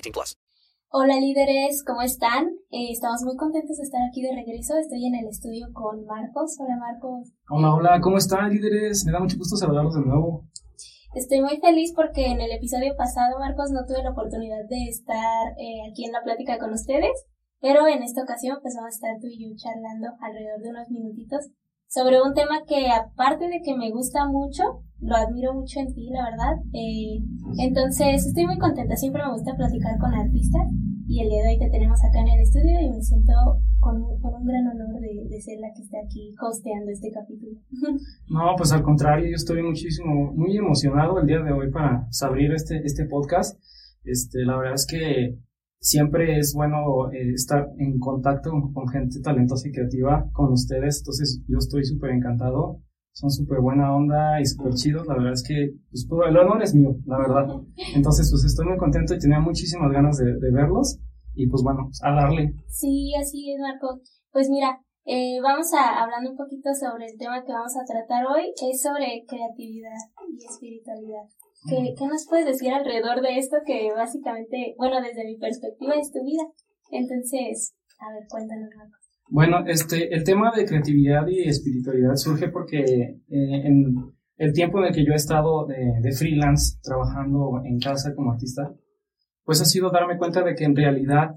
18 plus. Hola líderes, ¿cómo están? Eh, estamos muy contentos de estar aquí de regreso. Estoy en el estudio con Marcos. Hola Marcos. Hola, hola, ¿cómo están líderes? Me da mucho gusto saludarlos de nuevo. Estoy muy feliz porque en el episodio pasado, Marcos, no tuve la oportunidad de estar eh, aquí en la plática con ustedes, pero en esta ocasión pues vamos a estar tú y yo charlando alrededor de unos minutitos sobre un tema que aparte de que me gusta mucho, lo admiro mucho en ti, la verdad. Eh, entonces estoy muy contenta, siempre me gusta platicar con artistas y el día de hoy te tenemos acá en el estudio y me siento con, con un gran honor de, de, ser la que está aquí hosteando este capítulo. No, pues al contrario, yo estoy muchísimo, muy emocionado el día de hoy para abrir este, este podcast. Este, la verdad es que siempre es bueno eh, estar en contacto con, gente talentosa y creativa con ustedes, entonces yo estoy súper encantado, son súper buena onda y súper chidos, la verdad es que pues, todo el honor es mío, la verdad. Entonces pues estoy muy contento y tenía muchísimas ganas de, de verlos y pues bueno, a darle. Sí, así es Marco. Pues mira, eh, vamos a hablando un poquito sobre el tema que vamos a tratar hoy, es sobre creatividad y espiritualidad. ¿Qué, ¿Qué, nos puedes decir alrededor de esto que básicamente, bueno, desde mi perspectiva es tu vida? Entonces, a ver, cuéntanos algo. Bueno, este, el tema de creatividad y espiritualidad surge porque eh, en el tiempo en el que yo he estado de, de, freelance trabajando en casa como artista, pues ha sido darme cuenta de que en realidad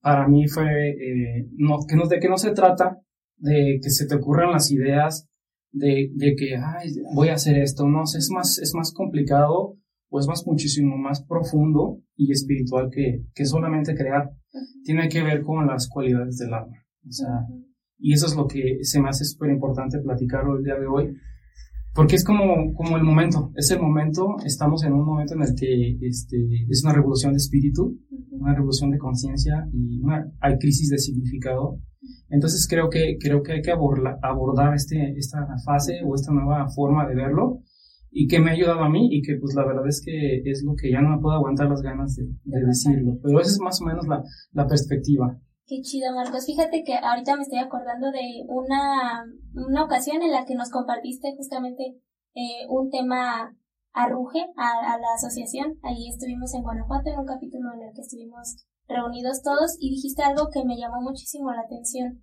para mí fue, eh, no, que no, de que no se trata de que se te ocurran las ideas de, de que, ay, voy a hacer esto, no, es más, es más complicado o es más muchísimo más profundo y espiritual que, que solamente crear. Tiene que ver con las cualidades del alma. O sea, y eso es lo que se me hace súper importante platicarlo el día de hoy, porque es como, como el momento, es el momento, estamos en un momento en el que este, es una revolución de espíritu, una revolución de conciencia y una, hay crisis de significado entonces creo que, creo que hay que abordar, abordar este, esta fase o esta nueva forma de verlo y que me ha ayudado a mí y que pues la verdad es que es lo que ya no me puedo aguantar las ganas de, de decirlo. Pero esa es más o menos la, la perspectiva. Qué chido, Marcos. Fíjate que ahorita me estoy acordando de una, una ocasión en la que nos compartiste justamente eh, un tema arruje a, a la asociación. Ahí estuvimos en Guanajuato en un capítulo en el que estuvimos reunidos todos y dijiste algo que me llamó muchísimo la atención,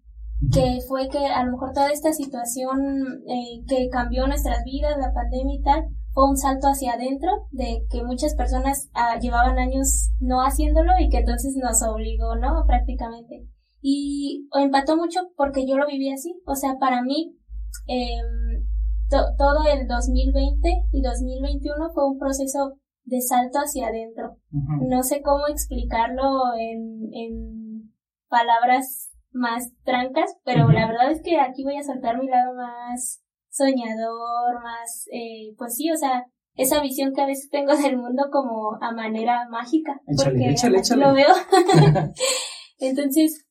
que fue que a lo mejor toda esta situación eh, que cambió nuestras vidas, la pandemia y tal, fue un salto hacia adentro de que muchas personas ah, llevaban años no haciéndolo y que entonces nos obligó, ¿no? Prácticamente. Y empató mucho porque yo lo viví así. O sea, para mí, eh, todo el 2020 y 2021 fue un proceso de salto hacia adentro. No sé cómo explicarlo en, en palabras más trancas, pero la verdad es que aquí voy a saltar mi lado más soñador, más, eh, pues sí, o sea, esa visión que a veces tengo del mundo como a manera mágica, porque lo veo. Entonces,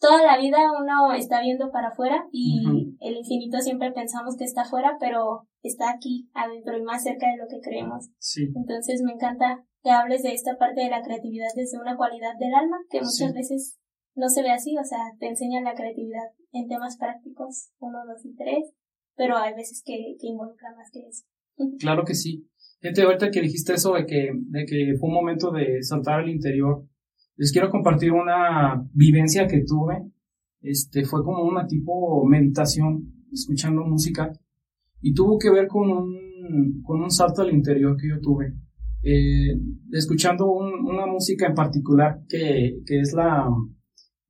toda la vida uno está viendo para afuera y el infinito siempre pensamos que está afuera, pero está aquí adentro y más cerca de lo que creemos. Sí. Entonces me encanta que hables de esta parte de la creatividad desde una cualidad del alma que muchas veces no se ve así, o sea, te enseñan la creatividad en temas prácticos, uno, dos y tres, pero hay veces que, que involucra más que eso. Claro que sí. Fíjate, ahorita que dijiste eso de que, de que fue un momento de saltar al interior, les quiero compartir una vivencia que tuve. Este, fue como una tipo meditación, escuchando música, y tuvo que ver con un, con un salto al interior que yo tuve. eh, escuchando una música en particular que, que es la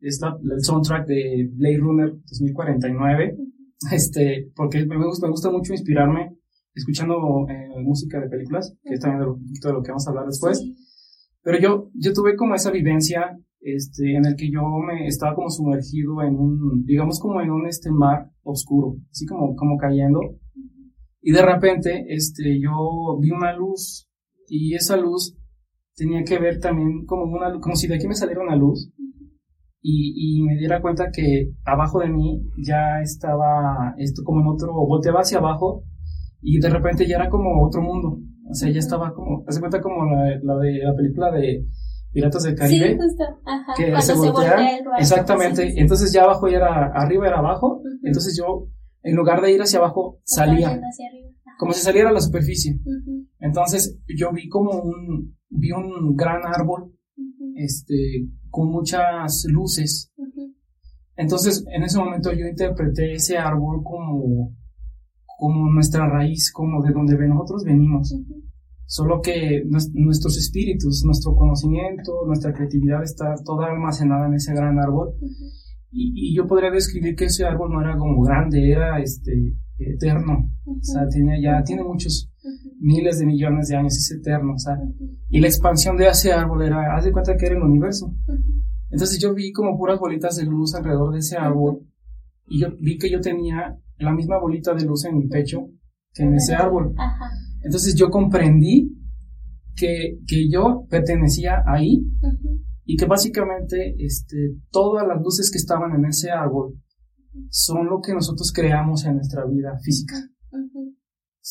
es el soundtrack de Blade Runner 2049, este, porque me gusta, me gusta mucho inspirarme escuchando eh, música de películas, que es también de lo, de lo que vamos a hablar después. Pero yo, yo tuve como esa vivencia este, en el que yo me estaba como sumergido en un, digamos como en un este mar oscuro, así como, como cayendo. Y de repente, este, yo vi una luz y esa luz tenía que ver también como una, como si de aquí me saliera una luz y, y me diera cuenta que abajo de mí ya estaba esto como en otro, volteaba hacia abajo y de repente ya era como otro mundo. O sea, ya estaba como, hace cuenta como la, la de la película de Piratas del Caribe. Sí, justo. Ajá. Que Cuando se se voltea. barco, exactamente. sí, sí. Entonces ya abajo ya era, arriba era abajo. Entonces yo, en lugar de ir hacia abajo, salía. hacia arriba. Como si saliera a la superficie. Entonces yo vi como un, vi un gran árbol, este, con muchas luces. Entonces, en ese momento yo interpreté ese árbol como, como nuestra raíz, como de donde nosotros venimos. Solo que nues- nuestros espíritus, nuestro conocimiento, nuestra creatividad está toda almacenada en ese gran árbol. Y, y yo podría describir que ese árbol no era como grande, era este eterno. O sea, tenía ya, tiene muchos. Miles de millones de años, es eterno. Ujú. y la expansión de ese árbol era, haz de cuenta que era el universo. Entonces yo vi como puras bolitas de luz alrededor de ese árbol y yo vi que yo tenía la misma bolita de luz en mi pecho que en ese árbol. Entonces yo comprendí que, que yo pertenecía ahí y que básicamente este, todas las luces que estaban en ese árbol son lo que nosotros creamos en nuestra vida física.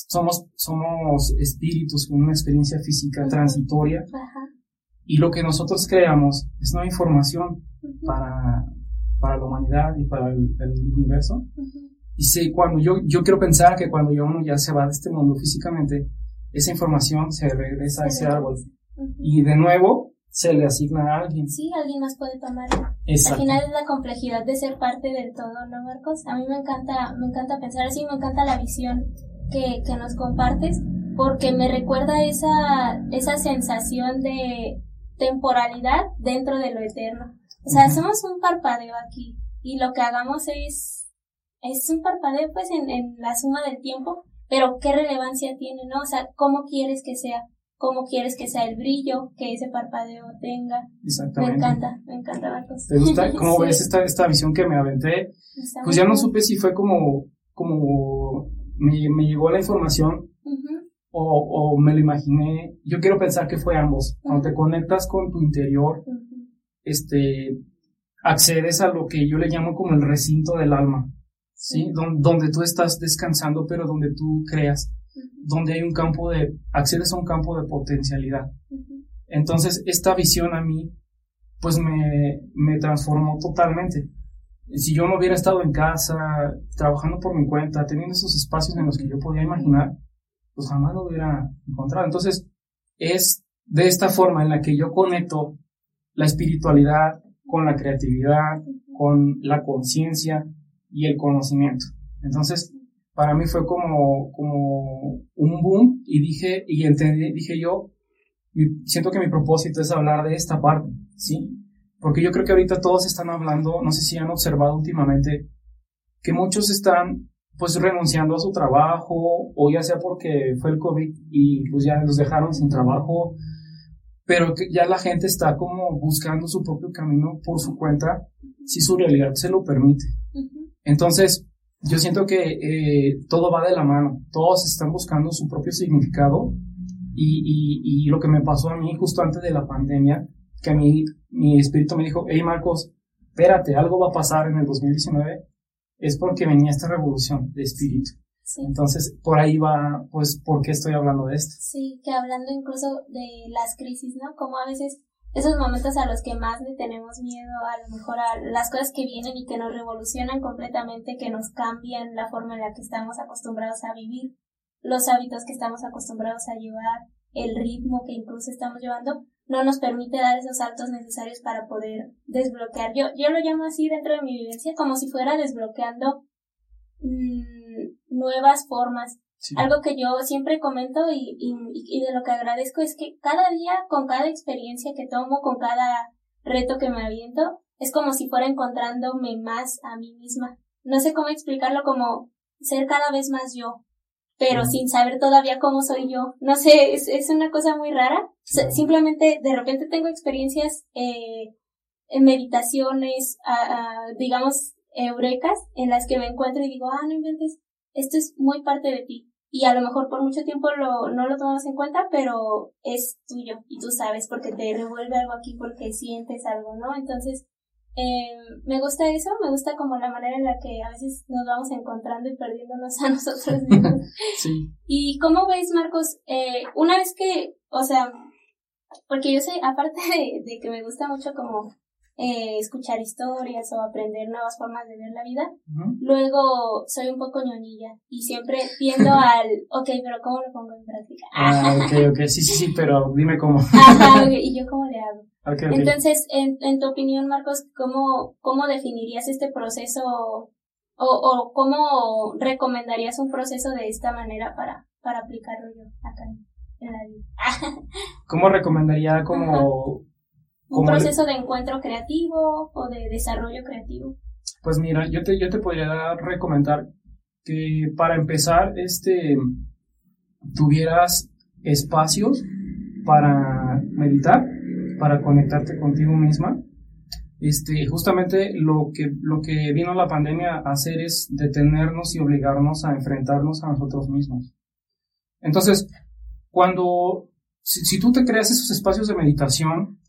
Somos, somos espíritus con una experiencia física transitoria Ajá. y lo que nosotros creamos es nueva información para, para la humanidad y para el, el universo. Y sé, cuando yo, yo quiero pensar que cuando ya uno ya se va de este mundo físicamente, esa información se regresa a Se ese árbol y de nuevo se le asigna a alguien. Sí, alguien más puede tomarlo. Al final es la complejidad de ser parte del todo, ¿no, Marcos? A mí me encanta, me encanta pensar así, me encanta la visión que, que nos compartes, porque me recuerda esa, esa sensación de temporalidad dentro de lo eterno. O sea, somos un parpadeo aquí, y lo que hagamos es, es un parpadeo pues en, en la suma del tiempo, pero qué relevancia tiene, ¿no? O sea, ¿cómo quieres que sea? ¿Cómo quieres que sea el brillo que ese parpadeo tenga? Me Exactamente. encanta, me encanta Marcos. ¿Te gusta? ¿Cómo Sí, ves esta, esta visión que me aventé? Pues ya no supe si fue como, como me, me llegó la información o, o me lo imaginé. Yo quiero pensar que fue ambos. Cuando te conectas con tu interior, este, accedes a lo que yo le llamo como el recinto del alma, ¿sí? Don- donde tú estás descansando, pero donde tú creas, donde hay un campo de, accedes a un campo de potencialidad. Entonces, esta visión a mí, pues me, me transformó totalmente. Si yo no hubiera estado en casa, trabajando por mi cuenta, teniendo esos espacios en los que yo podía imaginar, pues jamás lo hubiera encontrado. Entonces, es de esta forma en la que yo conecto la espiritualidad con la creatividad, con la conciencia y el conocimiento. Entonces, para mí fue como, como un boom y dije, y entendí, dije yo, siento que mi propósito es hablar de esta parte, ¿sí? Porque yo creo que ahorita todos están hablando, no sé si han observado últimamente, que muchos están pues renunciando a su trabajo, o ya sea porque fue el COVID y pues ya los dejaron sin trabajo, pero que ya la gente está como buscando su propio camino por su cuenta, si su realidad se lo permite. Entonces, yo siento que eh, todo va de la mano, todos están buscando su propio significado y, y, y lo que me pasó a mí justo antes de la pandemia, que a mí mi espíritu me dijo, hey Marcos, espérate, algo va a pasar en el 2019, es porque venía esta revolución de espíritu. Sí, Entonces, por ahí va, pues, ¿por qué estoy hablando de esto? sí, que hablando incluso de las crisis, ¿no? Como a veces esos momentos a los que más le tenemos miedo, a lo mejor a las cosas que vienen y que nos revolucionan completamente, que nos cambian la forma en la que estamos acostumbrados a vivir, los hábitos que estamos acostumbrados a llevar, el ritmo que incluso estamos llevando, no nos permite dar esos saltos necesarios para poder desbloquear. Yo, yo lo llamo así dentro de mi vivencia, como si fuera desbloqueando mm, nuevas formas Algo que yo siempre comento y, y, y de lo que agradezco es que cada día, con cada experiencia que tomo, con cada reto que me aviento, es como si fuera encontrándome más a mí misma. No sé cómo explicarlo como ser cada vez más yo, pero sin saber todavía cómo soy yo. No sé, es, es una cosa muy rara. Simplemente de repente tengo experiencias eh, en meditaciones, digamos, eurecas, en las que me encuentro y digo, ah, no inventes, esto es muy parte de ti. Y a lo mejor por mucho tiempo lo, no lo tomamos en cuenta, pero es tuyo y tú sabes porque te revuelve algo aquí, porque sientes algo, ¿no? Entonces, eh, me gusta eso, me gusta como la manera en la que a veces nos vamos encontrando y perdiéndonos a nosotros mismos. sí. ¿Y cómo ves, Marcos? Eh, una vez que, o sea, porque yo sé, aparte de, de que me gusta mucho como eh, escuchar historias o aprender nuevas formas de ver la vida. Luego soy un poco ñoñilla y siempre viendo al, ok, pero ¿cómo lo pongo en práctica? Ah, ok, ok, sí, sí, sí, pero dime cómo. Ajá, y yo cómo le hago. Entonces, en, en tu opinión, Marcos, ¿cómo, cómo definirías este proceso o, o cómo recomendarías un proceso de esta manera para, para aplicarlo yo acá en la vida? ¿Cómo recomendaría como un proceso de encuentro creativo o de desarrollo creativo? Pues mira, yo te, yo te podría recomendar que para empezar, este, tuvieras espacios para meditar, para conectarte contigo misma. Este, justamente lo que, lo que vino la pandemia a hacer es detenernos y obligarnos a enfrentarnos a nosotros mismos. Entonces, cuando, si, si tú te creas esos espacios de meditación,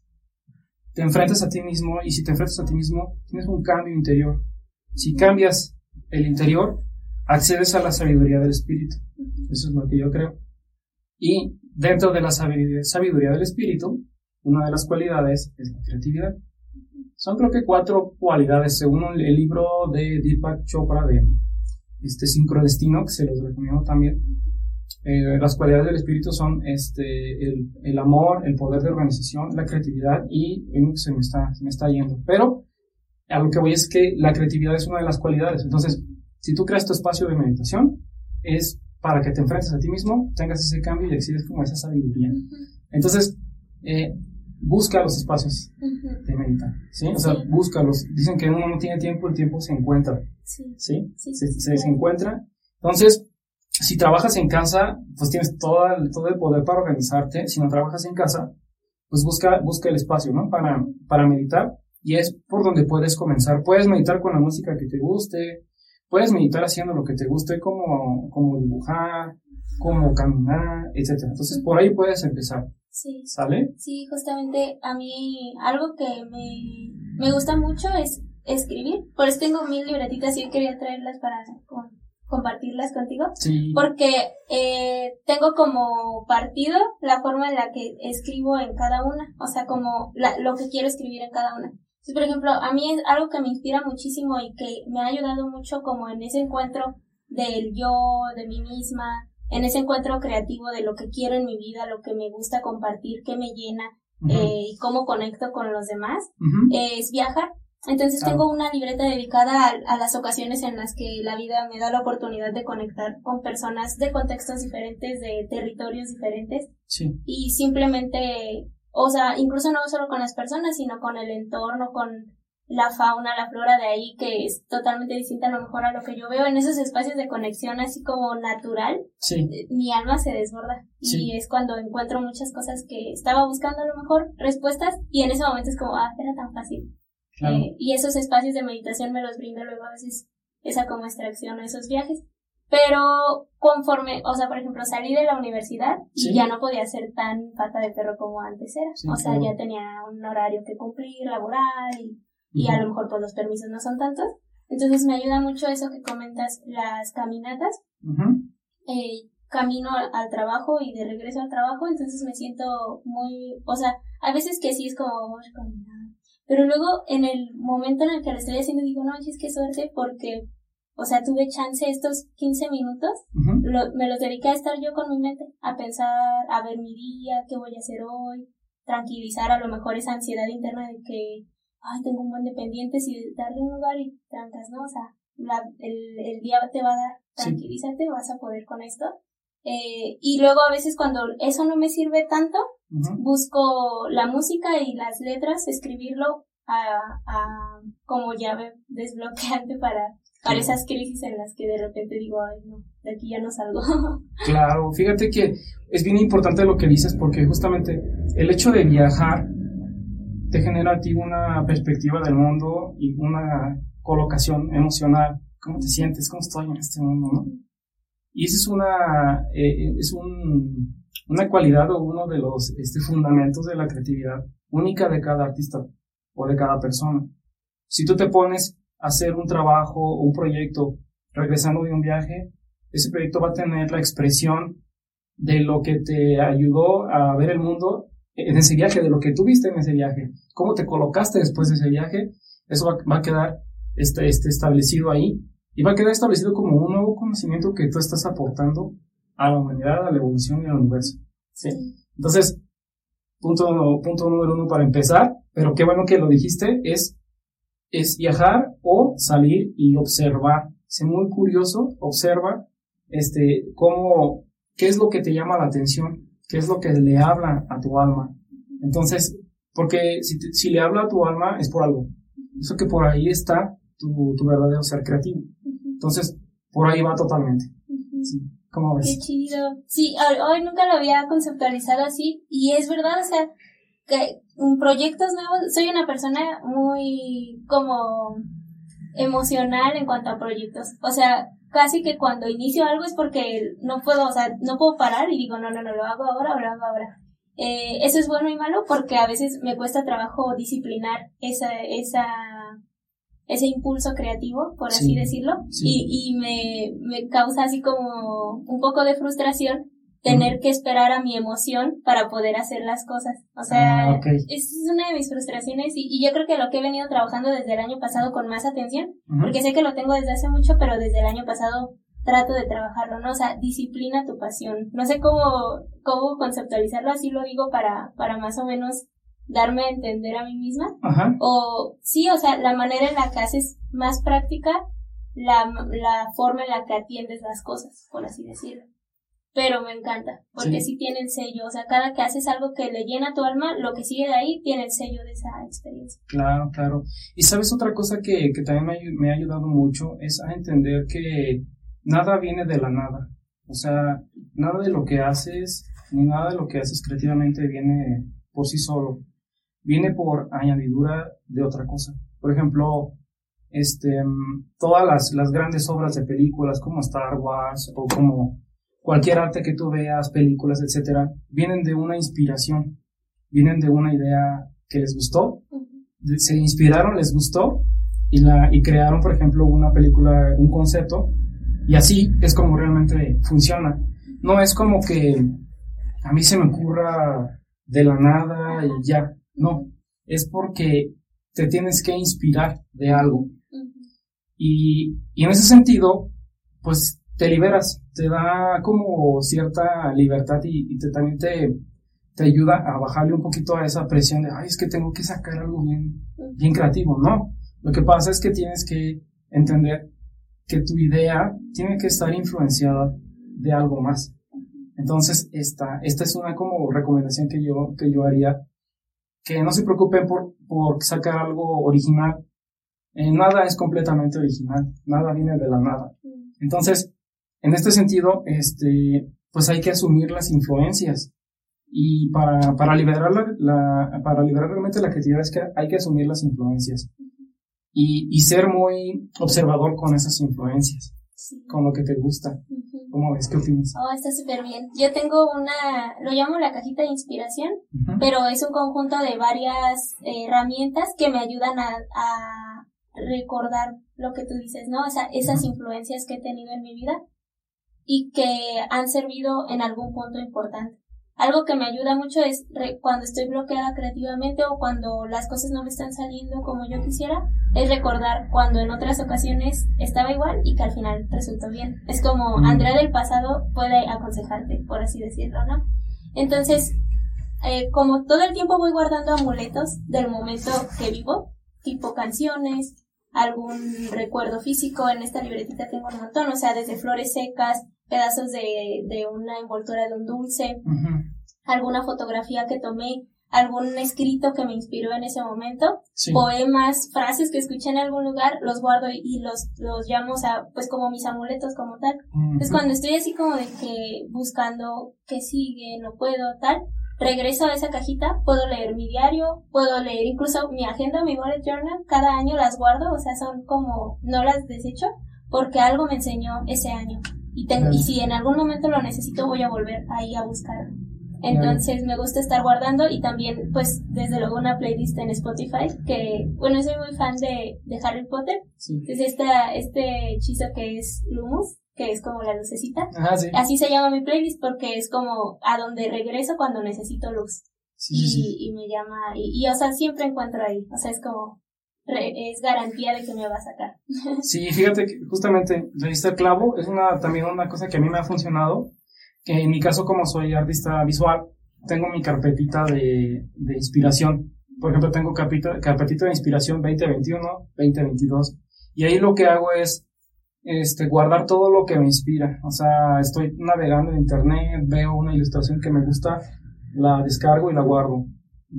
te enfrentas a ti mismo y si te enfrentas a ti mismo, tienes un cambio interior. Si cambias el interior, accedes a la sabiduría del espíritu. Eso es lo que yo creo. Y dentro de la sabiduría del espíritu, una de las cualidades es la creatividad. Son creo que cuatro cualidades según el libro de Deepak Chopra de este sincrodestino, que se los recomiendo también. Eh, las cualidades del espíritu son este, el, el, amor, el poder de organización, la creatividad y que se me, está, se me está yendo. Pero a lo que voy es que la creatividad es una de las cualidades. Entonces, si tú creas tu espacio de meditación, es para que te enfrentes a ti mismo, tengas ese cambio y exhides como esa sabiduría. Entonces, eh, busca los espacios de meditar, ¿sí? O sea, búscalos. Dicen que uno no tiene tiempo, el tiempo se encuentra, ¿sí? ¿Sí? se, se encuentra. Entonces, si trabajas en casa, pues tienes todo el, todo el poder para organizarte. Si no trabajas en casa, pues busca, busca el espacio, ¿no? Para, para meditar. Y es por donde puedes comenzar. Puedes meditar con la música que te guste. Puedes meditar haciendo lo que te guste, como, como dibujar, como caminar, etc. Entonces, por ahí puedes empezar. Sí. ¿Sale? Sí, justamente a mí algo que me, me gusta mucho es escribir. Por eso tengo mil libretitas y quería traerlas para compartirlas contigo. Sí. Porque eh, tengo como partido la forma en la que escribo en cada una, o sea, como la, lo que quiero escribir en cada una. Entonces, por ejemplo, a mí es algo que me inspira muchísimo y que me ha ayudado mucho como en ese encuentro del yo, de mí misma, en ese encuentro creativo de lo que quiero en mi vida, lo que me gusta compartir, qué me llena eh, y cómo conecto con los demás, es viajar. Entonces tengo una libreta dedicada a, las ocasiones en las que la vida me da la oportunidad de conectar con personas de contextos diferentes, de territorios diferentes. Sí. Y simplemente, o sea, incluso no solo con las personas, sino con el entorno, con la fauna, la flora de ahí, que es totalmente distinta a lo mejor a lo que yo veo en esos espacios de conexión así como natural. Sí. Eh, mi alma se desborda. Y es cuando encuentro muchas cosas que estaba buscando a lo mejor respuestas y en ese momento es como, ah, era tan fácil. Eh, y esos espacios de meditación me los brinda luego a veces esa como extracción o esos viajes. Pero conforme, o sea, por ejemplo, salí de la universidad y ya no podía ser tan pata de perro como antes era. o sea, ya tenía un horario que cumplir, laboral, y, y a lo mejor pues los permisos no son tantos. Entonces me ayuda mucho eso que comentas, las caminatas. eh, camino al, trabajo y de regreso al trabajo, entonces me siento muy, o sea, a veces que sí es como, pero luego, en el momento en el que lo estoy haciendo, digo, no, es que suerte porque, o sea, tuve chance estos 15 minutos, me los dediqué a estar yo con mi mente, a pensar, a ver mi día, qué voy a hacer hoy, tranquilizar a lo mejor esa ansiedad interna de que, ay, tengo un buen de pendientes y darle un lugar y trancas, ¿no? O sea, la, el, el día te va a dar, tranquilízate, vas a poder con esto. Eh, y luego a veces cuando eso no me sirve tanto, busco la música y las letras, escribirlo a, a como llave desbloqueante para, para esas crisis en las que de repente digo, ay no, de aquí ya no salgo. claro, fíjate que es bien importante lo que dices porque justamente el hecho de viajar te genera a ti una perspectiva del mundo y una colocación emocional. ¿Cómo te sientes? ¿Cómo estoy en este mundo? Y eso es una, eh, es un, una cualidad o uno de los este, fundamentos de la creatividad única de cada artista o de cada persona. Si tú te pones a hacer un trabajo o un proyecto regresando de un viaje, ese proyecto va a tener la expresión de lo que te ayudó a ver el mundo en ese viaje, de lo que tuviste en ese viaje, cómo te colocaste después de ese viaje, eso va, a quedar este, este, establecido ahí y va a quedar establecido como un nuevo conocimiento que tú estás aportando a la humanidad, a la evolución y al universo. ¿sí? Entonces, punto, punto número uno para empezar, pero qué bueno que lo dijiste, es, es viajar o salir y observar. Sé muy curioso, observa este, cómo, qué es lo que te llama la atención, qué es lo que le habla a tu alma. Entonces, porque si, si le habla a tu alma es por algo. Eso que por ahí está tu, tu verdadero ser creativo. Entonces, por ahí va totalmente. Sí. ¿Cómo ves? Qué chido. Sí, hoy nunca lo había conceptualizado así y es verdad, o sea, que proyectos nuevos, soy una persona muy como emocional en cuanto a proyectos. O sea, casi que cuando inicio algo es porque no puedo, o sea, no puedo parar y digo, no, no, no, lo hago ahora o lo hago ahora. Eh, eso es bueno y malo porque a veces me cuesta trabajo disciplinar esa, esa ese impulso creativo, por así decirlo, y, y me, me causa así como un poco de frustración tener que esperar a mi emoción para poder hacer las cosas. O sea, ah, es una de mis frustraciones y, y, yo creo que lo que he venido trabajando desde el año pasado con más atención, porque sé que lo tengo desde hace mucho, pero desde el año pasado trato de trabajarlo, ¿no? O sea, disciplina tu pasión. No sé cómo, cómo conceptualizarlo, así lo digo para, para más o menos darme a entender a mí misma. O sí, o sea, la manera en la que haces más práctica la, la forma en la que atiendes las cosas, por así decirlo. Pero me encanta, porque sí. tiene el sello, o sea, cada que haces algo que le llena tu alma, lo que sigue de ahí tiene el sello de esa experiencia. Claro, claro. Y sabes otra cosa que, que también me, me ha ayudado mucho es a entender que nada viene de la nada. O sea, nada de lo que haces, ni nada de lo que haces creativamente viene por sí solo viene por añadidura de otra cosa. Por ejemplo, este, todas las, las grandes obras de películas como Star Wars o como cualquier arte que tú veas, películas, etcétera, vienen de una inspiración, vienen de una idea que les gustó, se inspiraron, les gustó y, la, y crearon, por ejemplo, una película, un concepto, y así es como realmente funciona. No es como que a mí se me ocurra de la nada y ya. No, es porque te tienes que inspirar de algo. y, y, en ese sentido, pues te liberas, te da como cierta libertad y, te, también te, te ayuda a bajarle un poquito a esa presión de, ay, es que tengo que sacar algo bien, bien creativo. No, lo que pasa es que tienes que entender que tu idea tiene que estar influenciada de algo más. Entonces, esta, esta es una como recomendación que yo, que yo haría que no se preocupen por, por sacar algo original. Eh, nada es completamente original, nada viene de la nada. Mm. Entonces, en este sentido, este, pues hay que asumir las influencias. Y para, para liberar la, para liberar realmente la creatividad es que hay que asumir las influencias. Y, y ser muy observador con esas influencias, con lo que te gusta. ¿Cómo ves? ¿Qué opinas? Oh, está súper bien. Yo tengo una, lo llamo la cajita de inspiración, pero es un conjunto de varias eh, herramientas que me ayudan a, a, recordar lo que tú dices, ¿no? O sea, esas influencias que he tenido en mi vida y que han servido en algún punto importante. Algo que me ayuda mucho es cuando estoy bloqueada creativamente o cuando las cosas no me están saliendo como yo quisiera, es recordar cuando en otras ocasiones estaba igual y que al final resultó bien. Es como mm. Andrea del pasado puede aconsejarte, por así decirlo, ¿no? Entonces, eh, como todo el tiempo voy guardando amuletos del momento que vivo, tipo canciones, algún recuerdo físico. En esta libretita tengo un montón, o sea, desde flores secas, pedazos de, de una envoltura de un dulce, alguna fotografía que tomé, algún escrito que me inspiró en ese momento, poemas, frases que escuché en algún lugar, los guardo y, los, los llamo, o sea, pues como mis amuletos como tal. Entonces cuando estoy así como de que buscando qué sigue, no puedo, tal, regreso a esa cajita, puedo leer mi diario, puedo leer incluso mi agenda, mi bullet journal, cada año las guardo, o sea, son como, no las desecho, porque algo me enseñó ese año. Y, tengo, y si en algún momento lo necesito, voy a volver ahí a buscar. Entonces me gusta estar guardando y también pues desde luego una playlist en Spotify que bueno soy muy fan de, de Harry Potter. Sí. Entonces esta, este hechizo que es Lumus, que es como la lucecita. Así se llama mi playlist porque es como a donde regreso cuando necesito luz. y, y, me llama, y, y, o sea, siempre encuentro ahí. O sea, es como, es garantía de que me va a sacar. Sí, fíjate que justamente el clavo, es una, también una cosa que a mí me ha funcionado, que en mi caso como soy artista visual, tengo mi carpetita de, de inspiración. Por ejemplo, tengo carpetita, carpetita de inspiración 2021, 2022. Y ahí lo que hago es este, guardar todo lo que me inspira. O sea, estoy navegando en internet, veo una ilustración que me gusta, la descargo y la guardo.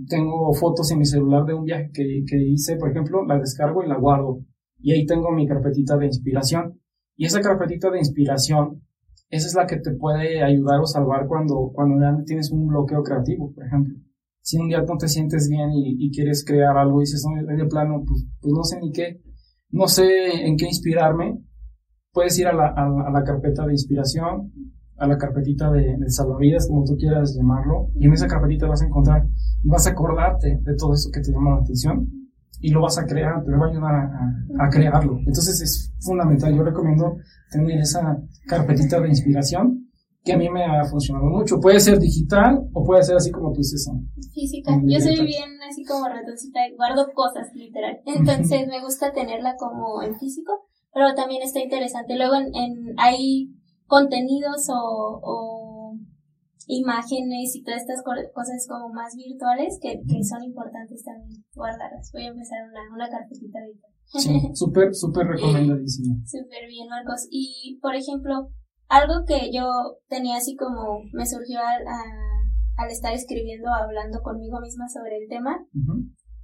Tengo fotos en mi celular de un viaje que, que hice, por ejemplo, la descargo y la guardo. Y ahí tengo mi carpetita de inspiración. Y esa carpetita de inspiración, esa es la que te puede ayudar o salvar cuando, cuando tienes un bloqueo creativo, por ejemplo. Si un día no te sientes bien y, quieres crear algo y dices, no, de plano, pues, pues no sé ni qué, no sé en qué inspirarme, puedes ir a a, la carpeta de inspiración, a la carpetita de, de, salvavidas, como tú quieras llamarlo, y en esa carpetita vas a encontrar y vas a acordarte de todo eso que te llama la atención y lo vas a crear, te va a ayudar a, a, crearlo. Entonces es fundamental, yo recomiendo tener esa carpetita de inspiración que a mí me ha funcionado mucho. Puede ser digital o puede ser así como tú dices. Física. yo soy bien así como ratoncita, guardo cosas literal. Entonces me gusta tenerla como en físico pero también está interesante. Luego en, hay contenidos o, imágenes y todas estas cosas como más virtuales que, son importantes también guardarlas. Voy a empezar una, una carpetita ahorita. Sí, súper, súper recomendadísimo. Súper bien, Marcos. Y, por ejemplo, algo que yo tenía así como me surgió al, al estar escribiendo, hablando conmigo misma sobre el tema,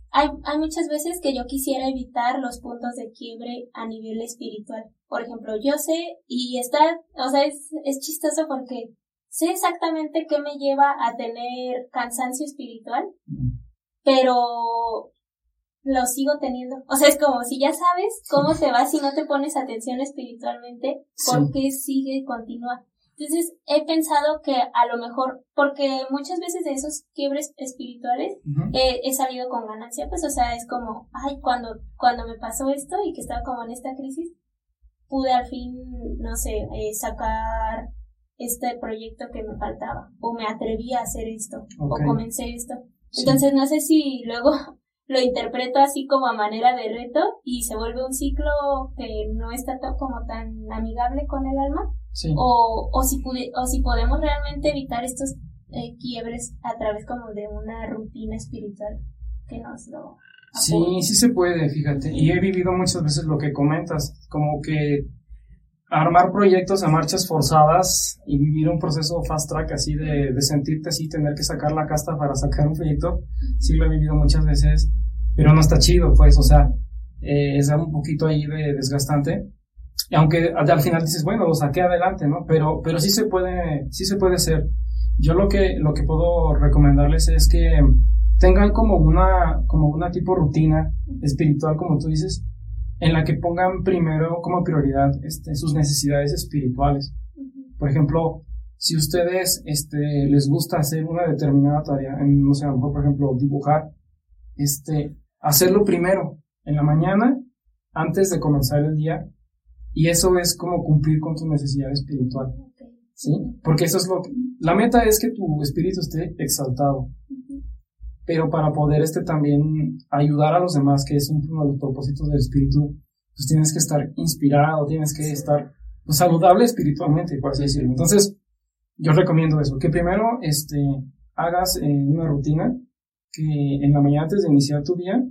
hay, hay muchas veces que yo quisiera evitar los puntos de quiebre a nivel espiritual. Por ejemplo, yo sé, y está, o sea, es, es chistoso porque sé exactamente qué me lleva a tener cansancio espiritual, pero lo sigo teniendo. O sea, es como si ya sabes cómo te va si no te pones atención espiritualmente, ¿por qué sigue y continúa? Entonces he pensado que a lo mejor, porque muchas veces de esos quiebres espirituales he salido con ganancia, pues o sea, es como, ay, cuando, cuando me pasó esto y que estaba como en esta crisis, pude al fin, no sé, eh, sacar este proyecto que me faltaba, o me atreví a hacer esto, o comencé esto. Entonces no sé si luego lo interpreto así como a manera de reto y se vuelve un ciclo que no está como tan amigable con el alma o, o, si o si podemos realmente evitar estos eh, quiebres a través como de una rutina espiritual que nos lo... Sí, sí se puede, fíjate. Y he vivido muchas veces lo que comentas, como que armar proyectos a marchas forzadas y vivir un proceso fast track así de, de sentirte así, tener que sacar la casta para sacar un proyecto, sí lo he vivido muchas veces, pero no está chido, pues, o sea, eh, es un poquito ahí de desgastante. Y aunque al final dices, bueno, lo saqué adelante, ¿no? Pero, pero sí se puede, sí se puede hacer. Yo lo que, lo que puedo recomendarles es que tengan como una, como una tipo rutina espiritual, como tú dices, en la que pongan primero como prioridad este, sus necesidades espirituales. Por ejemplo, si ustedes este, les gusta hacer una determinada tarea, en, no sé, a lo mejor, por ejemplo, dibujar, este, hacerlo primero, en la mañana, antes de comenzar el día, y eso es como cumplir con tu necesidad espiritual. ¿Sí? Porque eso es lo que, la meta es que tu espíritu esté exaltado. Pero para poder este también ayudar a los demás, que es uno de los propósitos del espíritu, pues tienes que estar inspirado, tienes que estar pues, saludable espiritualmente, por así decirlo. Entonces, yo recomiendo eso, que primero este, hagas eh, una rutina, que en la mañana antes de iniciar tu día,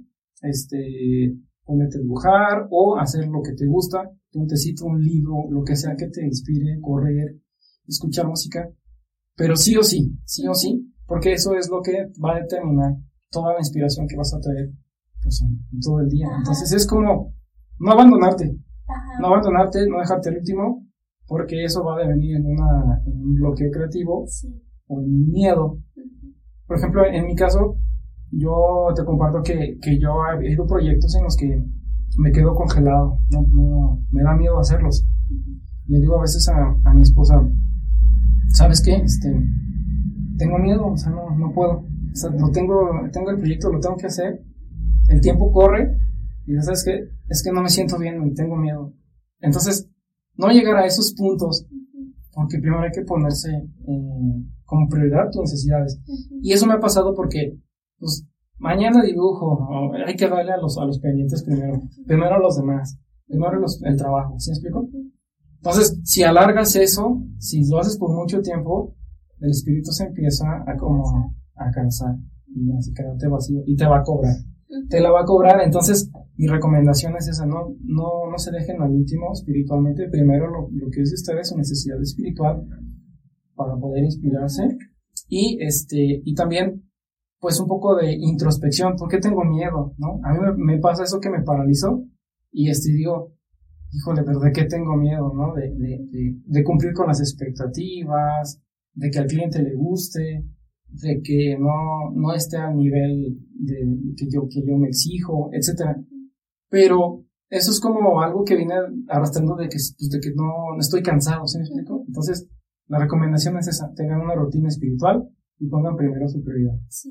este, ponerte a dibujar o hacer lo que te gusta, un tecito, un libro, lo que sea que te inspire, correr, escuchar música, pero sí o sí, sí o sí, porque eso es lo que va a determinar toda la inspiración que vas a traer pues, en, todo el día. Entonces es como no abandonarte, no abandonarte, no dejarte el último, porque eso va a devenir en, una, en un bloqueo creativo o en miedo. Por ejemplo, en mi caso, yo te comparto que, que yo he ido proyectos en los que me quedo congelado, no, no, me da miedo hacerlos. Le digo a veces a, a mi esposa, ¿sabes qué? Este, tengo miedo, o sea, no, no puedo. O sea, lo tengo, tengo el proyecto, lo tengo que hacer. El tiempo corre y ¿sabes qué? Es que no me siento bien y tengo miedo. Entonces, no llegar a esos puntos, porque primero hay que ponerse eh, como prioridad tus necesidades. Y eso me ha pasado porque, pues, mañana dibujo, hay que darle a los, a los pendientes primero, primero a los demás, primero los, el trabajo, ¿sí me explico? Entonces, si alargas eso, si lo haces por mucho tiempo, el espíritu se empieza a como a cansar y así quedarte vacío y te va a cobrar. Te la va a cobrar, entonces mi recomendación es esa, no, no, no se dejen al último espiritualmente, primero lo, lo que es de ustedes su necesidad espiritual para poder inspirarse y este, y también pues un poco de introspección, ¿por qué tengo miedo? ¿no? A mí me, pasa eso que me paralizó y este digo, híjole, pero ¿de qué tengo miedo? ¿no? De, de, de, cumplir con las expectativas, de que al cliente le guste, de que no, no esté al nivel de que yo, que yo me exijo, etcétera. Pero eso es como algo que viene arrastrando de que, pues, de que no, no estoy cansado, ¿sí me explico? Entonces, la recomendación es esa, tengan una rutina espiritual y pongan primero su prioridad. Sí.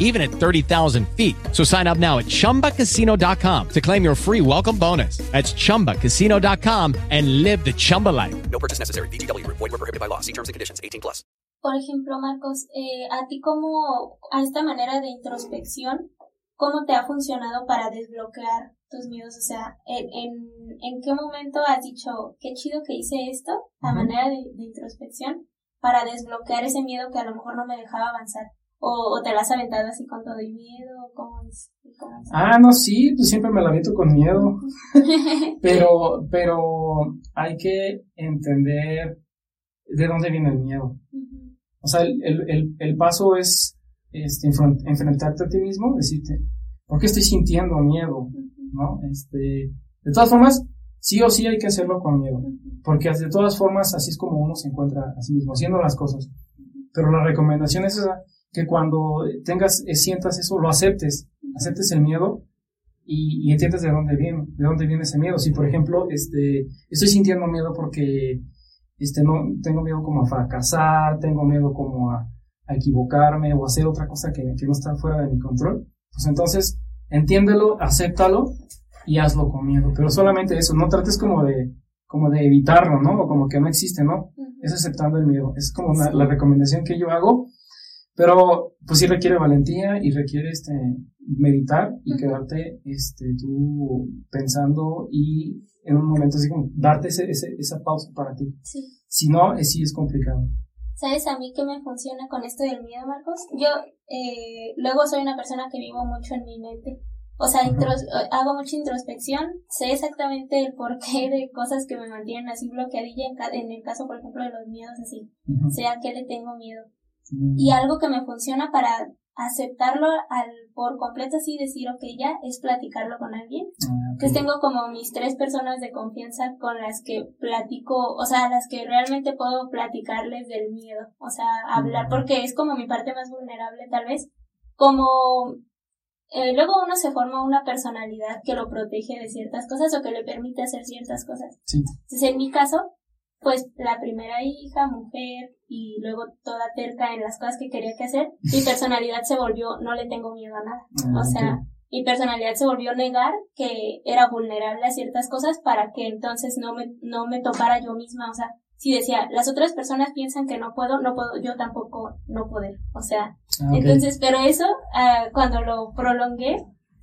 even at 30,000 feet. So sign up now at ChumbaCasino.com to claim your free welcome bonus. That's ChumbaCasino.com and live the Chumba life. No purchase necessary. BGW. Void were prohibited by law. See terms and conditions. 18 plus. Por ejemplo, Marcos, eh, a ti como, a esta manera de introspección, ¿cómo te ha funcionado para desbloquear tus miedos? O sea, ¿en, en, en qué momento has dicho, qué chido que hice esto, a uh -huh. manera de, de introspección, para desbloquear ese miedo que a lo mejor no me dejaba avanzar? ¿O, te la has aventado así con todo el miedo? ¿Cómo es? Ah, no, sí, pues siempre me la aviento con miedo. pero, pero hay que entender de dónde viene el miedo. O sea, el, el, el, paso es este, enfrentarte a ti mismo, decirte, ¿por qué estoy sintiendo miedo? ¿No? Este, de todas formas, sí o sí hay que hacerlo con miedo. Porque de todas formas, así es como uno se encuentra a sí mismo, haciendo las cosas. Pero la recomendación es esa, que cuando tengas, eh, sientas eso, lo aceptes, aceptes el miedo y, y, entiendes de dónde viene, de dónde viene ese miedo. Si, por ejemplo, este, estoy sintiendo miedo porque, este, no, tengo miedo como a fracasar, tengo miedo como a, a equivocarme o hacer otra cosa que, que, no está fuera de mi control, pues entonces, entiéndelo, acéptalo y hazlo con miedo. Pero solamente eso, no trates como de, como de evitarlo, ¿no? O como que no existe, ¿no? Es aceptando el miedo. Es como una, la recomendación que yo hago pero pues sí requiere valentía y requiere este meditar y quedarte este tú pensando y en un momento así como darte ese, esa pausa para ti. Sí. Si no, es, sí es complicado. ¿Sabes a mí qué me funciona con esto del miedo, Marcos? Yo eh, luego soy una persona que vivo mucho en mi mente. O sea, hago mucha introspección, sé exactamente el porqué de cosas que me mantienen así bloqueadilla en, en el caso, por ejemplo, de los miedos así. Sé a qué le tengo miedo. Y algo que me funciona para aceptarlo al por completo así decir ok ya es platicarlo con alguien. Ah, entonces tengo como mis tres personas de confianza con las que platico o sea las que realmente puedo platicarles del miedo o sea hablar porque es como mi parte más vulnerable tal vez como eh, luego uno se forma una personalidad que lo protege de ciertas cosas o que le permite hacer ciertas cosas. Sí. entonces en mi caso pues la primera hija, mujer, y luego toda terca en las cosas que quería que hacer, mi personalidad se volvió, no le tengo miedo a nada. Ah, o sea, mi personalidad se volvió negar que era vulnerable a ciertas cosas para que entonces no me, no me topara yo misma, o sea, si decía, las otras personas piensan que no puedo, no puedo, yo tampoco no poder. O sea, Ah, entonces, pero eso, ah, cuando lo prolongué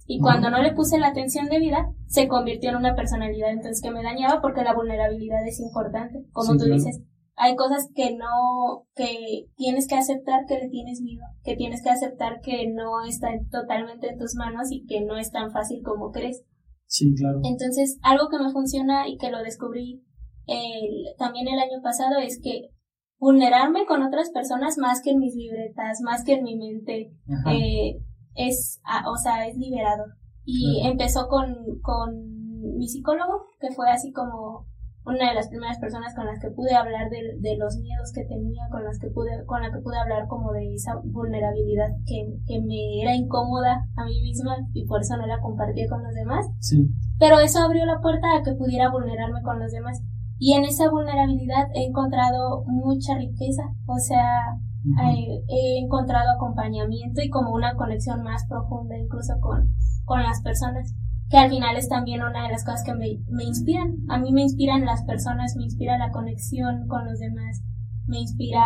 y cuando no le puse la atención debida, se convirtió en una personalidad entonces que me dañaba porque la vulnerabilidad es importante. Como Sí, tú claro. dices, hay cosas que no, que tienes que aceptar que le tienes miedo, que tienes que aceptar que no está totalmente en tus manos y que no es tan fácil como crees. Sí, claro. Entonces, algo que me funciona y que lo descubrí el- también el año pasado es que vulnerarme con otras personas más que en mis libretas, más que en mi mente, eh, es, ah, o sea, es liberador. Y Claro. empezó con, con mi psicólogo, que fue así como una de las primeras personas con las que pude hablar de, de los miedos que tenía, con las que pude, con la que pude hablar como de esa vulnerabilidad que, que me era incómoda a mí misma y por eso no la compartía con los demás. Sí, Pero eso abrió la puerta a que pudiera vulnerarme con los demás. Y en esa vulnerabilidad he encontrado mucha riqueza. O sea, Ujú. eh, he encontrado acompañamiento y como una conexión más profunda incluso con, con las personas. Que al final es también una de las cosas que me, me inspiran. A mí me inspiran las personas, me inspira la conexión con los demás, me inspira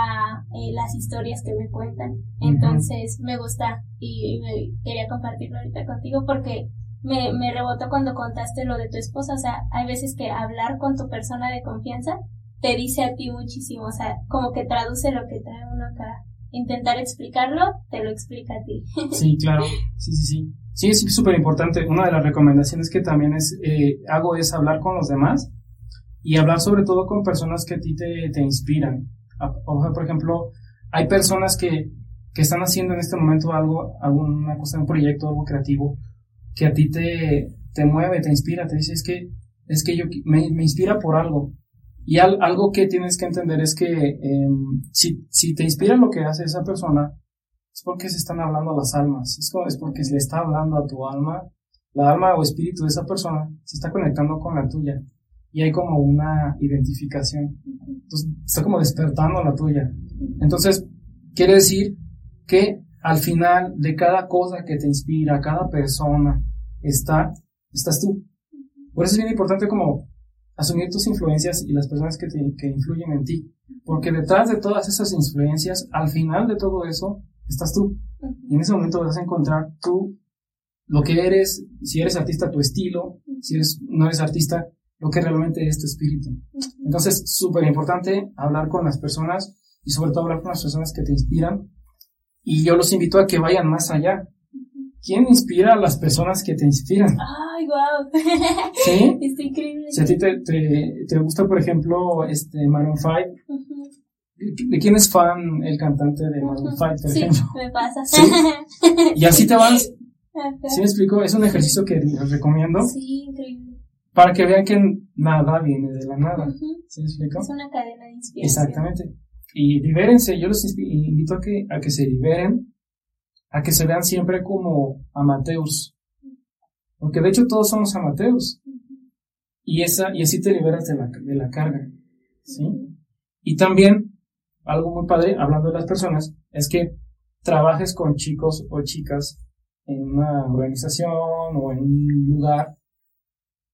eh, las historias que me cuentan. Entonces me gusta y, y me quería compartirlo ahorita contigo porque me, me rebotó cuando contaste lo de tu esposa. O sea, hay veces que hablar con tu persona de confianza te dice a ti muchísimo. O sea, como que traduce lo que trae uno acá. Intentar explicarlo, te lo explica a ti. Sí, claro. Sí, sí, sí. Sí, es súper importante. Una de las recomendaciones que también es, eh, hago es hablar con los demás y hablar sobre todo con personas que a ti te, te inspiran. O sea, por ejemplo, hay personas que, que están haciendo en este momento algo, alguna cosa, un proyecto, algo creativo, que a ti te, te mueve, te inspira, te dice, es que, es que yo, me, me inspira por algo. Y al- algo que tienes que entender es que em, si, si te inspira lo que hace esa persona, es porque se están hablando las almas, es porque se le está hablando a tu alma, la alma o espíritu de esa persona se está conectando con la tuya y hay como una identificación, entonces está como despertando la tuya. Entonces, quiere decir que al final de cada cosa que te inspira, cada persona, está, estás tú. Por eso es bien importante como asumir tus influencias y las personas que, te, que influyen en ti. Porque detrás de todas esas influencias, al final de todo eso, estás tú. Y en ese momento vas a encontrar tú lo que eres, si eres artista, tu estilo, si eres, no eres artista, lo que realmente es tu espíritu. Entonces, súper importante hablar con las personas y sobre todo hablar con las personas que te inspiran. Y yo los invito a que vayan más allá. ¿Quién inspira a las personas que te inspiran? Ay, wow. ¿Sí? Está increíble. Si a ti te, te, te gusta, por ejemplo, este Maroon 5, Ujú. ¿De quién es fan el cantante de Maroon 5, por Sí, ejemplo? me pasa. Sí. Y así te vas. ¿Sí me explico? Es un ejercicio que les recomiendo Sí, increíble. para que vean que nada viene de la nada. ¿Sí me explico? Es una cadena de inspiración. Exactamente. Y libérense, yo los invito a que, a que se liberen, a que se vean siempre como amateurs. Porque de hecho todos somos amateurs. Y esa, y así te liberas de la, de la carga. ¿Sí? Y también, algo muy padre, hablando de las personas, es que trabajes con chicos o chicas en una organización o en un lugar.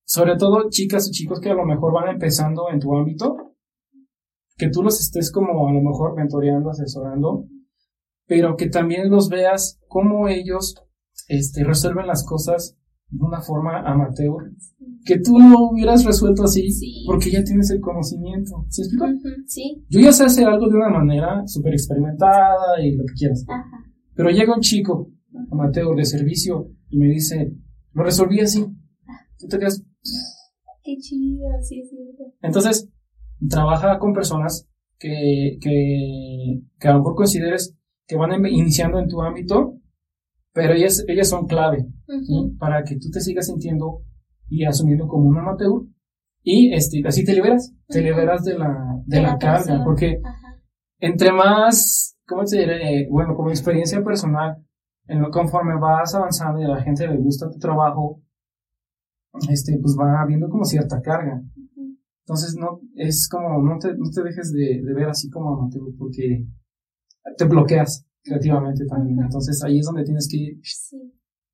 Sobre todo chicas o chicos que a lo mejor van empezando en tu ámbito, que tú los estés como a lo mejor mentoreando, asesorando, pero que también los veas cómo ellos este, resuelven las cosas de una forma amateur, que tú no hubieras resuelto así Sí. porque ya tienes el conocimiento. ¿Sí explico? Ujú, Sí. Yo ya sé hacer algo de una manera súper experimentada y lo que quieras, Ajá. pero llega un chico amateur de servicio y me dice, lo resolví así. Tú te quedas, Qué chido, sí, es cierto. Entonces, trabaja con personas que, que, que a lo mejor consideres que van em- iniciando en tu ámbito, pero ellas, ellas son clave ¿sí? Ujú. para que tú te sigas sintiendo y asumiendo como un amateur y este, así te liberas, te Ujú. liberas de la, de la carga, presión. porque Ajá. entre más, ¿cómo te diré? Bueno, como experiencia personal, en lo conforme vas avanzando y a la gente le gusta tu trabajo, este, pues va habiendo como cierta carga. Ujú. Entonces, no, es como, no te, no te dejes de, de ver así como amateur porque te bloqueas creativamente también. Entonces, ahí es donde tienes que Sí.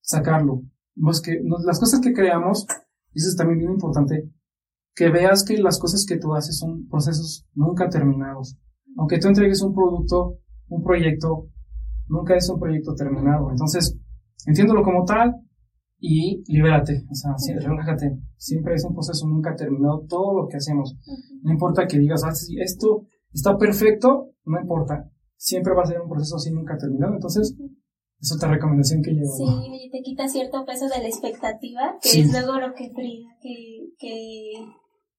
sacarlo. Vos que, no- las cosas que creamos, eso es también bien importante, que veas que las cosas que tú haces son procesos nunca terminados. Aunque tú entregues un producto, un proyecto, nunca es un proyecto terminado. Entonces, entiéndolo como tal y libérate, o sea, relájate. Siempre es un proceso nunca terminado todo lo que hacemos. No importa que digas, ah, esto está perfecto, no importa. Siempre va a ser un proceso así nunca terminado. Entonces, es otra recomendación que llevo. Sí, te quita cierto peso de la expectativa, que es luego lo que fría, que, que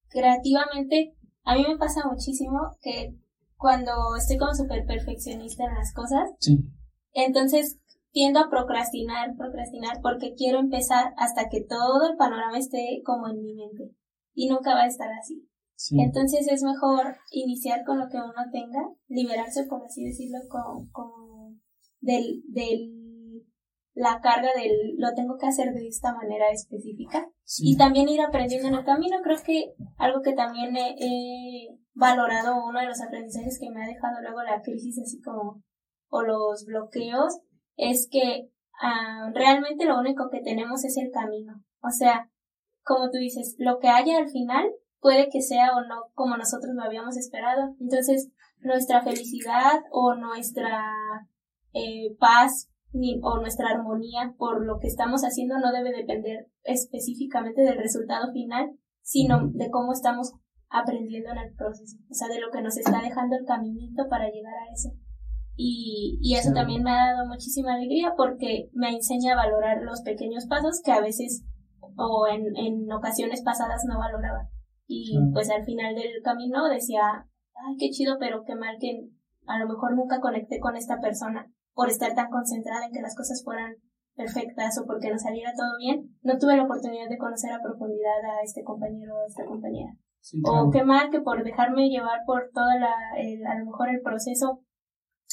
creativamente, a mí me pasa muchísimo que cuando estoy como súper perfeccionista en las cosas, sí. entonces tiendo a procrastinar, procrastinar, porque quiero empezar hasta que todo el panorama esté como en mi mente. Y nunca va a estar así. Entonces es mejor iniciar con lo que uno tenga, liberarse, por así decirlo, con, con del, del, la carga del lo tengo que hacer de esta manera específica. Y también ir aprendiendo en el camino. Creo que algo que también he, valorado, uno de los aprendizajes que me ha dejado luego la crisis, así como, o los bloqueos, es que ah, realmente lo único que tenemos es el camino. O sea, como tú dices, lo que haya al final puede que sea o no como nosotros lo habíamos esperado. Entonces, nuestra felicidad o nuestra eh, paz ni, o nuestra armonía por lo que estamos haciendo no debe depender específicamente del resultado final, sino de cómo estamos aprendiendo en el proceso, o sea, de lo que nos está dejando el caminito para llegar a eso. Y, y eso también me ha dado muchísima alegría porque me enseña a valorar los pequeños pasos que a veces o en, en ocasiones pasadas no valoraba. Y pues al final del camino decía, ay, qué chido, pero qué mal que a lo mejor nunca conecté con esta persona por estar tan concentrada en que las cosas fueran perfectas o porque no saliera todo bien. No tuve la oportunidad de conocer a profundidad a este compañero o a esta compañera. O qué mal que por dejarme llevar por toda la, a lo mejor el proceso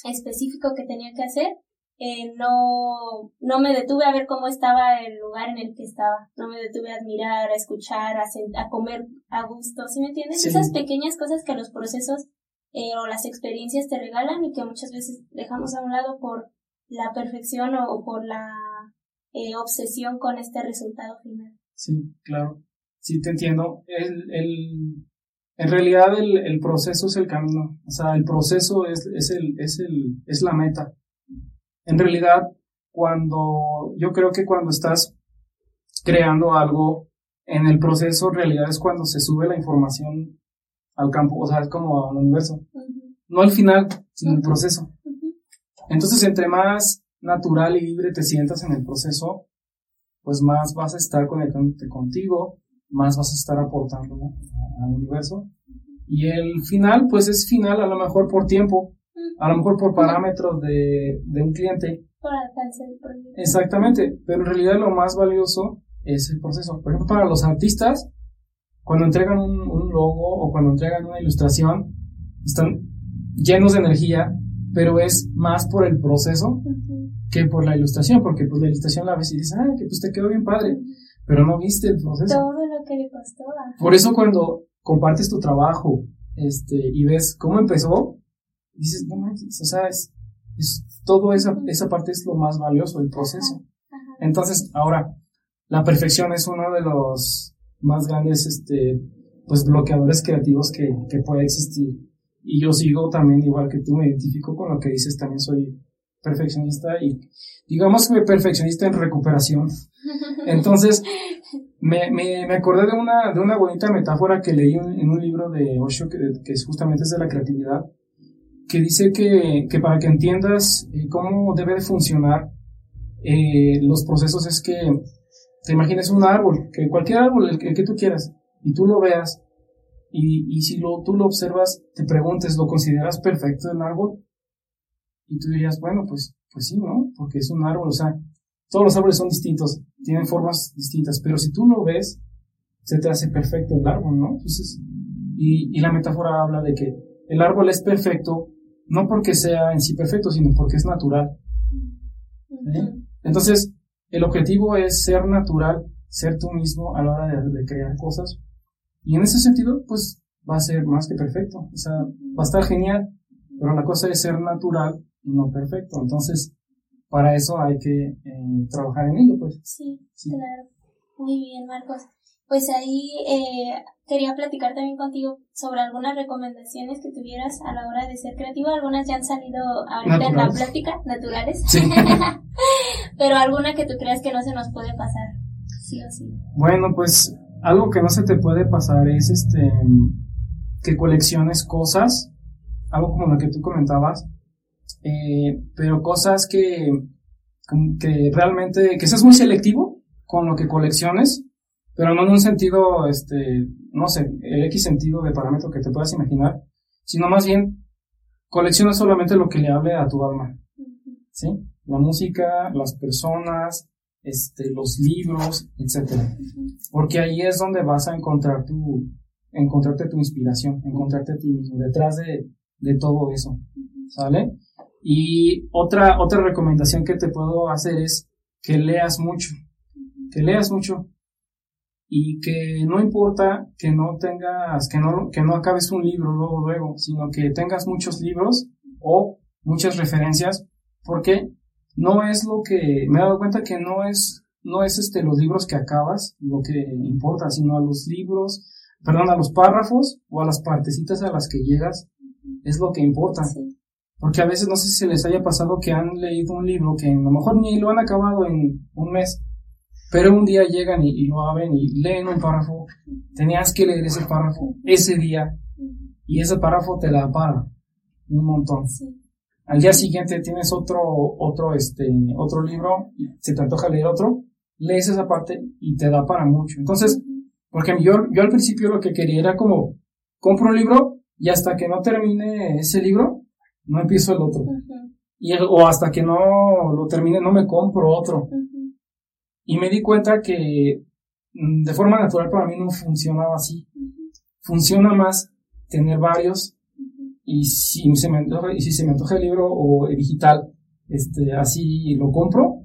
específico que tenía que hacer, eh, no, no me detuve a ver cómo estaba el lugar en el que estaba, no me detuve a admirar, a escuchar, a, a comer a gusto, ¿sí me entiendes? Esas pequeñas cosas que los procesos eh, o las experiencias te regalan y que muchas veces dejamos a un lado por la perfección o, por la eh, obsesión con este resultado final. Sí, claro, sí te entiendo. El, el, en realidad el, el proceso es el camino, o sea, el proceso es, es, el, es, el, es la meta en realidad, cuando yo creo que cuando estás creando algo, en el proceso, en realidad es cuando se sube la información al campo, o sea, es como al universo. No al final, sino el proceso. Entonces, entre más natural y libre te sientas en el proceso, pues más vas a estar conectándote contigo, más vas a estar aportando al universo. Y el final, pues es final a lo mejor por tiempo, a lo mejor por parámetros de, de un cliente. Por alcance del proyecto. Exactamente, pero en realidad lo más valioso es el proceso. Por ejemplo, para los artistas, cuando entregan un, un logo o cuando entregan una ilustración, están llenos de energía, pero es más por el proceso que por la ilustración, porque pues la ilustración la ves y dices, ah, que pues te quedó bien padre, pero no viste el proceso. Todo lo que le costó. Por eso cuando compartes tu trabajo este, y ves cómo empezó, dices, no manches, o sea, es, es todo esa, esa parte es lo más valioso, el proceso. Entonces, ahora, la perfección es uno de los más grandes, este, pues bloqueadores creativos que, que puede existir. Y yo sigo también, igual que tú, me identifico con lo que dices, también soy perfeccionista y digamos que perfeccionista en recuperación. Entonces, me, me, me, acordé de una, de una bonita metáfora que leí en, un libro de Osho que, que es justamente es de la creatividad que dice que, que para que entiendas eh, cómo debe de funcionar eh, los procesos es que te imagines un árbol, que cualquier árbol, el que, tú quieras, y tú lo veas, y, y si lo, tú lo observas, te preguntes, ¿lo consideras perfecto el árbol? Y tú dirías, bueno, pues, pues sí, ¿no? Porque es un árbol, o sea, todos los árboles son distintos, tienen formas distintas, pero si tú lo ves, se te hace perfecto el árbol, ¿no? Entonces, y, y la metáfora habla de que el árbol es perfecto no porque sea en sí perfecto, sino porque es natural. Entonces, el objetivo es ser natural, ser tú mismo a la hora de, crear cosas. Y en ese sentido, pues va a ser más que perfecto. O sea, va a estar genial, pero la cosa es ser natural y no perfecto. Entonces, para eso hay que eh, trabajar en ello, pues. Sí, sí, claro. Muy bien, Marcos. Pues ahí eh, quería platicar también contigo sobre algunas recomendaciones que tuvieras a la hora de ser creativo. Algunas ya han salido ahorita en la plática, naturales. Sí. Pero alguna que tú creas que no se nos puede pasar, sí o sí. Bueno, pues algo que no se te puede pasar es este que colecciones cosas, algo como lo que tú comentabas, eh, pero cosas que, que realmente, que seas muy selectivo con lo que colecciones, pero no en un sentido, este, no sé, el X sentido de parámetro que te puedas imaginar, sino más bien colecciona solamente lo que le hable a tu alma, ¿sí? La música, las personas, este, los libros, etcétera. Porque ahí es donde vas a encontrar tu, encontrarte tu inspiración, encontrarte a ti mismo, detrás de, de todo eso, ¿sale? Y otra, otra recomendación que te puedo hacer es que leas mucho, que leas mucho y que no importa que no tengas, que no, que no acabes un libro luego, luego, sino que tengas muchos libros o muchas referencias, porque no es lo que, me he dado cuenta que no es, no es este, los libros que acabas lo que importa, sino a los libros, perdón, a los párrafos o a las partecitas a las que llegas, es lo que importa. Porque a veces no sé si les haya pasado que han leído un libro que a lo mejor ni lo han acabado en un mes, pero un día llegan y, lo abren y leen un párrafo. Tenías que leer ese párrafo ese día y ese párrafo te da para un montón. Al día siguiente tienes otro, otro, este, otro libro, se te antoja leer otro, lees esa parte y te da para mucho. Entonces, porque yo, yo al principio lo que quería era como, compro un libro y hasta que no termine ese libro, no empiezo el otro. y o hasta que no lo termine, no me compro otro. Y me di cuenta que mm, de forma natural para mí no funcionaba así. Funciona más tener varios y si se me antoja, y si se me antoja el libro o el digital, este, así lo compro,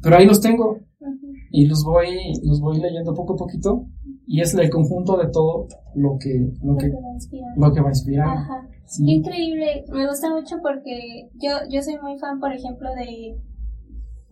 pero ahí los tengo y los voy, los voy leyendo poco a poquito y es el conjunto de todo lo que, lo, que, lo que va a inspirar. Ajá. Increíble, me gusta mucho porque yo, yo soy muy fan, por ejemplo, de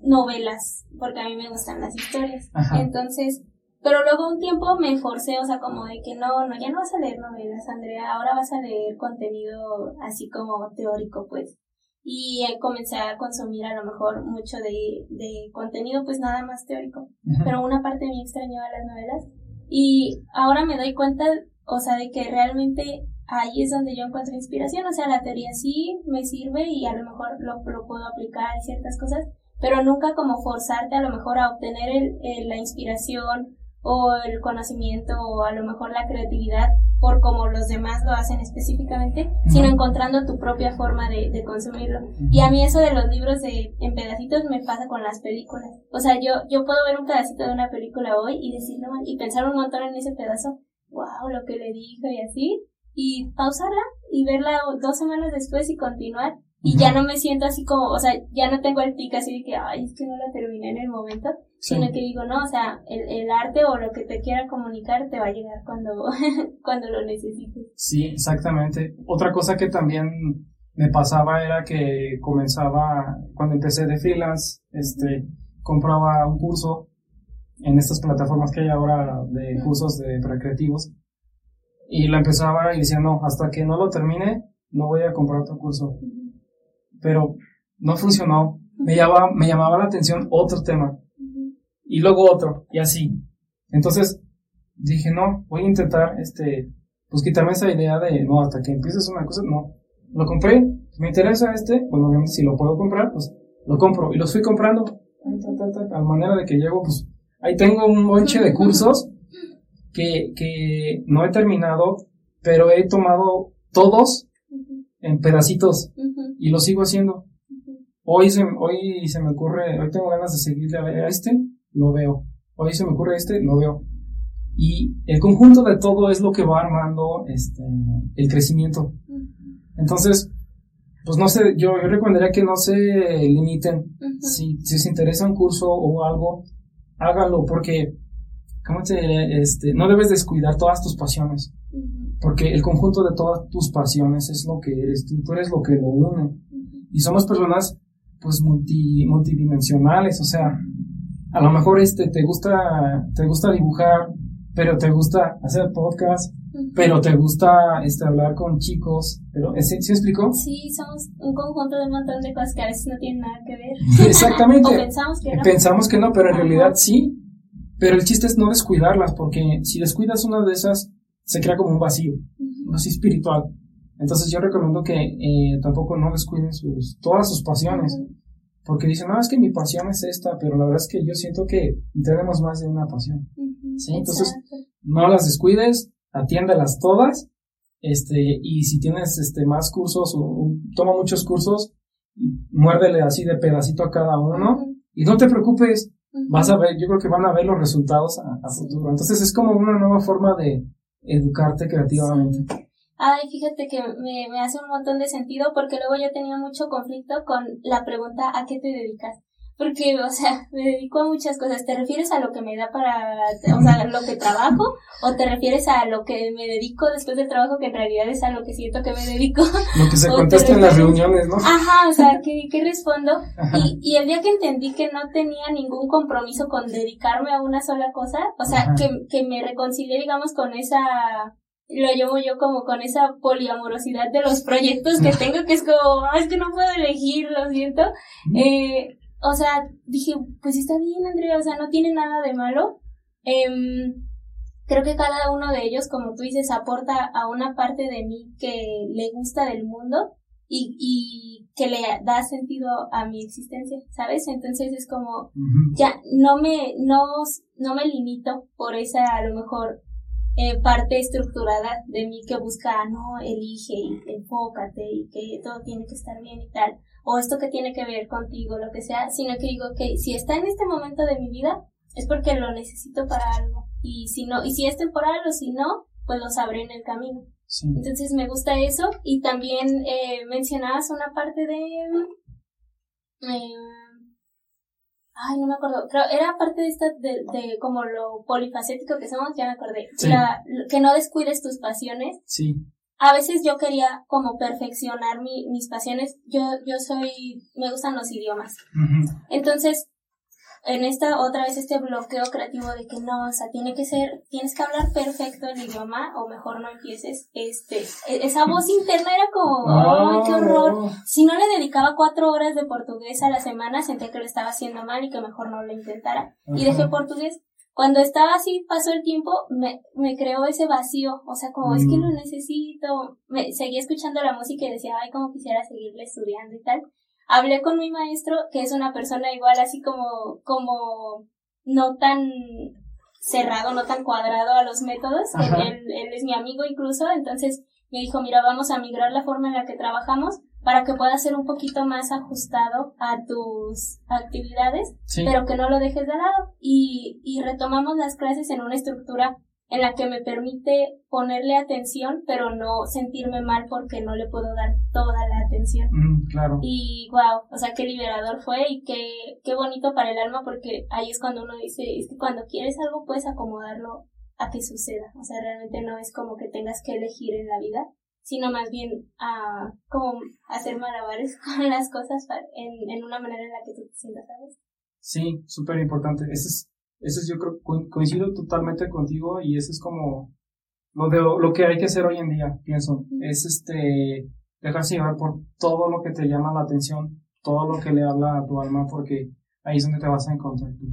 novelas, porque a mí me gustan las historias. Entonces, pero luego un tiempo me forcé, o sea, como de que no, no, ya no vas a leer novelas, Andrea, ahora vas a leer contenido así como teórico, pues. Y comencé a consumir a lo mejor mucho de, de contenido, pues nada más teórico. Pero una parte mí extrañaba las novelas. Y ahora me doy cuenta, o sea, de que realmente ahí es donde yo encuentro inspiración. O sea, la teoría sí me sirve y a lo mejor lo, lo puedo aplicar en ciertas cosas, pero nunca como forzarte a lo mejor a obtener el, la inspiración o el conocimiento o a lo mejor la creatividad por como los demás lo hacen específicamente, sino encontrando tu propia forma de, de consumirlo. Y a mí eso de los libros de, en pedacitos me pasa con las películas. O sea, yo, yo puedo ver un pedacito de una película hoy y decir, no, y pensar un montón en ese pedazo, wow, lo que le dijo y así, y pausarla y verla dos semanas después y continuar y ya no me siento así como, o sea, ya no tengo el tic así de que, ay, es que no la terminé en el momento, sino que digo, no, o sea, el, el, arte o lo que te quiera comunicar te va a llegar cuando, cuando lo necesites. Sí, exactamente. Otra cosa que también me pasaba era que comenzaba, cuando empecé de freelance, este, compraba un curso en estas plataformas que hay ahora de cursos de para creativos y lo empezaba y decía, no, hasta que no lo termine, no voy a comprar otro curso pero no funcionó. Me llamaba, me llamaba la atención otro tema y luego otro y así. Entonces dije, no, voy a intentar, este, pues quitarme esa idea de, no, hasta que empieces una cosa, no. Lo compré, me interesa este, pues obviamente si lo puedo comprar, pues lo compro y los fui comprando. A manera de que llego, pues ahí tengo un bonche de cursos que, que no he terminado, pero he tomado todos en pedacitos y lo sigo haciendo. Hoy se, hoy se me ocurre, hoy tengo ganas de seguirle a este, lo veo. Hoy se me ocurre este, lo veo. Y el conjunto de todo es lo que va armando este, el crecimiento. Entonces, pues no sé, yo, yo recomendaría que no se limiten. si, si os interesa un curso o algo, hágalo porque, ¿cómo te Este, no debes descuidar todas tus pasiones. Porque el conjunto de todas tus pasiones es lo que eres tú, tú eres lo que lo une. Y somos personas pues multi, multidimensionales, o sea, a lo mejor este te gusta te gusta dibujar pero te gusta hacer podcast, pero te gusta este, hablar con chicos, pero ¿sí, ¿sí explicó? Sí, somos un conjunto de un montón de cosas que a veces no tienen nada que ver. Exactamente. o pensamos que no. Pensamos que no, pero en realidad sí. Pero el chiste es no descuidarlas, porque si descuidas una de esas, se crea como un vacío, un vacío espiritual. Entonces yo recomiendo que eh, tampoco no descuiden sus, todas sus pasiones, porque dicen, no, es que mi pasión es esta, pero la verdad es que yo siento que tenemos más de una pasión. Sí, entonces- Exacto. No las descuides, atiéndelas todas, este, y si tienes este, más cursos o, o toma muchos cursos, muérdele así de pedacito a cada uno, y no te preocupes, vas a ver, yo creo que van a ver los resultados a, a Sí. futuro. Entonces es como una nueva forma de educarte creativamente. Ay, fíjate que me, me hace un montón de sentido porque luego yo tenía mucho conflicto con la pregunta ¿a qué te dedicas? Porque, o sea, me dedico a muchas cosas. ¿Te refieres a lo que me da para, o sea, lo que trabajo? ¿O te refieres a lo que me dedico después del trabajo que en realidad es a lo que siento que me dedico? Lo que se contesta en las reuniones, ¿no? Ajá, o sea, ¿qué, qué respondo? Y, y el día que entendí que no tenía ningún compromiso con dedicarme a una sola cosa, o sea, Ajá. que, que me reconcilié, digamos, con esa, lo llamo yo como con esa poliamorosidad de los proyectos que tengo, que es como, "Ah, es que no puedo elegir, lo siento. Eh, o sea, dije, pues está bien, Andrea, o sea, no tiene nada de malo. Em, creo que cada uno de ellos, como tú dices, aporta a una parte de mí que le gusta del mundo y, y que le da sentido a mi existencia, ¿sabes? Entonces es como, ya, no me, no, no me limito por esa, a lo mejor, eh, parte estructurada de mí que busca, no, elige y enfócate y que todo tiene que estar bien y tal, o esto que tiene que ver contigo, lo que sea, sino que digo, que si está en este momento de mi vida, es porque lo necesito para algo, y si no, y si es temporal o si no, pues lo sabré en el camino. Sí. Entonces me gusta eso y también eh, mencionabas una parte de... eh, ay, no me acuerdo. Creo, era parte de esta, de, de como lo polifacético que somos, ya me acordé. Sí. La- que no descuides tus pasiones. Sí. A veces yo quería como perfeccionar mi, mis pasiones. Yo, yo soy, me gustan los idiomas. Entonces, en esta otra vez este bloqueo creativo de que no, o sea, tiene que ser, tienes que hablar perfecto el idioma o mejor no empieces, este, e- esa voz interna era como, ¡ay, qué horror! Si no le dedicaba cuatro horas de portugués a la semana, sentía que lo estaba haciendo mal y que mejor no lo intentara. Y dejé portugués. Cuando estaba así, pasó el tiempo, me, me creó ese vacío, o sea, como es que Mm. lo necesito. Me, seguía escuchando la música y decía, ay, como quisiera seguirle estudiando y tal hablé con mi maestro, que es una persona igual así como, como no tan cerrado, no tan cuadrado a los métodos. Él- él es mi amigo incluso, entonces me dijo, mira, vamos a migrar la forma en la que trabajamos para que pueda ser un poquito más ajustado a tus actividades, Sí. pero que no lo dejes de lado. Y, y retomamos las clases en una estructura en la que me permite ponerle atención, pero no sentirme mal porque no le puedo dar toda la atención. Mm, claro. Y wow, o sea, qué liberador fue y qué, qué bonito para el alma porque ahí es cuando uno dice, es que cuando quieres algo puedes acomodarlo a que suceda. O sea, realmente no es como que tengas que elegir en la vida, sino más bien a como hacer malabares con las cosas en, en una manera en la que tú te sientas, ¿sabes? Sí, súper importante. Eso es, eso es, yo creo, co- coincido totalmente contigo y eso es como lo de lo que hay que hacer hoy en día, pienso. Es este, dejarse llevar por todo lo que te llama la atención, todo lo que le habla a tu alma, porque ahí es donde te vas a encontrar tú.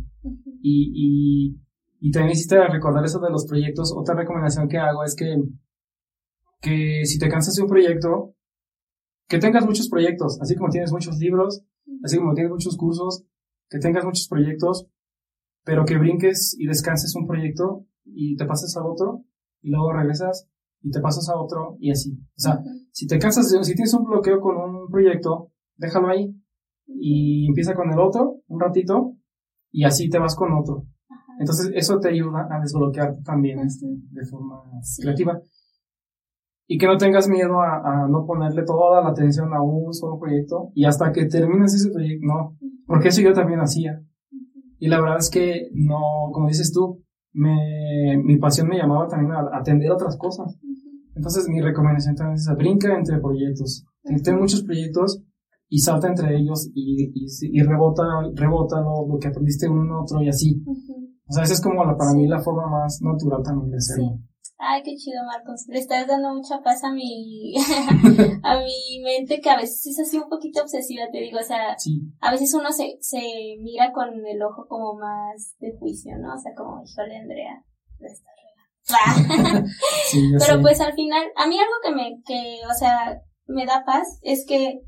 Y, y, y también hiciste recordar eso de los proyectos. Otra recomendación que hago es que, que si te cansas de un proyecto, que tengas muchos proyectos, así como tienes muchos libros, así como tienes muchos cursos, que tengas muchos proyectos, pero que brinques y descanses un proyecto y te pases a otro y luego regresas y te pasas a otro y así. O sea, si te cansas de, si tienes un bloqueo con un proyecto, déjalo ahí y empieza con el otro un ratito y así te vas con otro. Entonces eso te ayuda a desbloquearte también Ujú. este, de forma Sí. creativa. Y que no tengas miedo a, a no ponerle toda la atención a un solo proyecto y hasta que termines ese proyecto, no, porque eso yo también hacía. Y la verdad es que no, como dices tú, me, mi pasión me llamaba también a atender otras cosas. Entonces mi recomendación también es brinca entre proyectos. Ten muchos proyectos y salta entre ellos y, y, y rebota, rebota lo, lo que aprendiste uno en otro y así. Ujú. O sea, esa es como la, para mí la forma más natural también de hacerlo. Ay, qué chido, Marcos. Le estás dando mucha paz a mi, a mi mente que a veces es así un poquito obsesiva, te digo. O sea, a veces uno se, se mira con el ojo como más de juicio, ¿no? O sea, como, híjole, Andrea, le está Pero pues al final, a mí algo que me, que, o sea, me da paz es que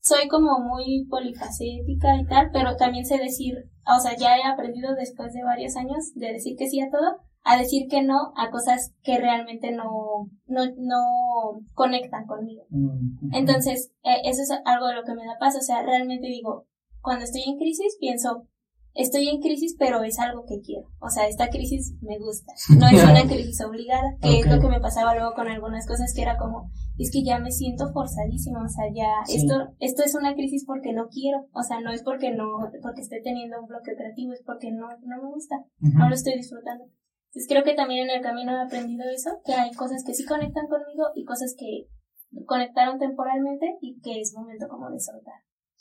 soy como muy polifacética y tal, pero también sé decir, o sea, ya he aprendido después de varios años de decir que sí a todo, a decir que no a cosas que realmente no, no, no conectan conmigo. Mm, Entonces, eh, eso es algo de lo que me da paz, o sea, realmente digo, cuando estoy en crisis pienso, estoy en crisis, pero es algo que quiero. O sea, esta crisis me gusta. No es una crisis obligada, que es lo que me pasaba luego con algunas cosas que era como, es que ya me siento forzadísima, o sea, ya esto esto es una crisis porque no quiero, o sea, no es porque no porque esté teniendo un bloque creativo, es porque no no me gusta, no lo estoy disfrutando. Entonces creo que también en el camino he aprendido eso, que hay cosas que sí conectan conmigo y cosas que conectaron temporalmente y que es momento como de soltar.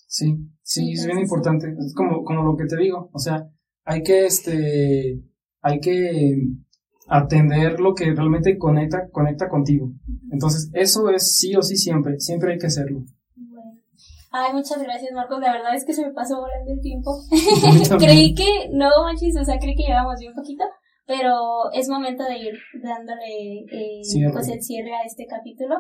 Sí, sí, es bien importante. Es como, como lo que te digo. O sea, hay que, este, hay que atender lo que realmente conecta, conecta contigo. Entonces, eso es sí o sí siempre, siempre hay que hacerlo. Bueno. Ay, muchas gracias, Marcos. La verdad es que se me pasó volando el tiempo. creí que, no manches, o sea, creí que llevamos bien poquito, pero es momento de ir dándole eh, pues el cierre a este capítulo.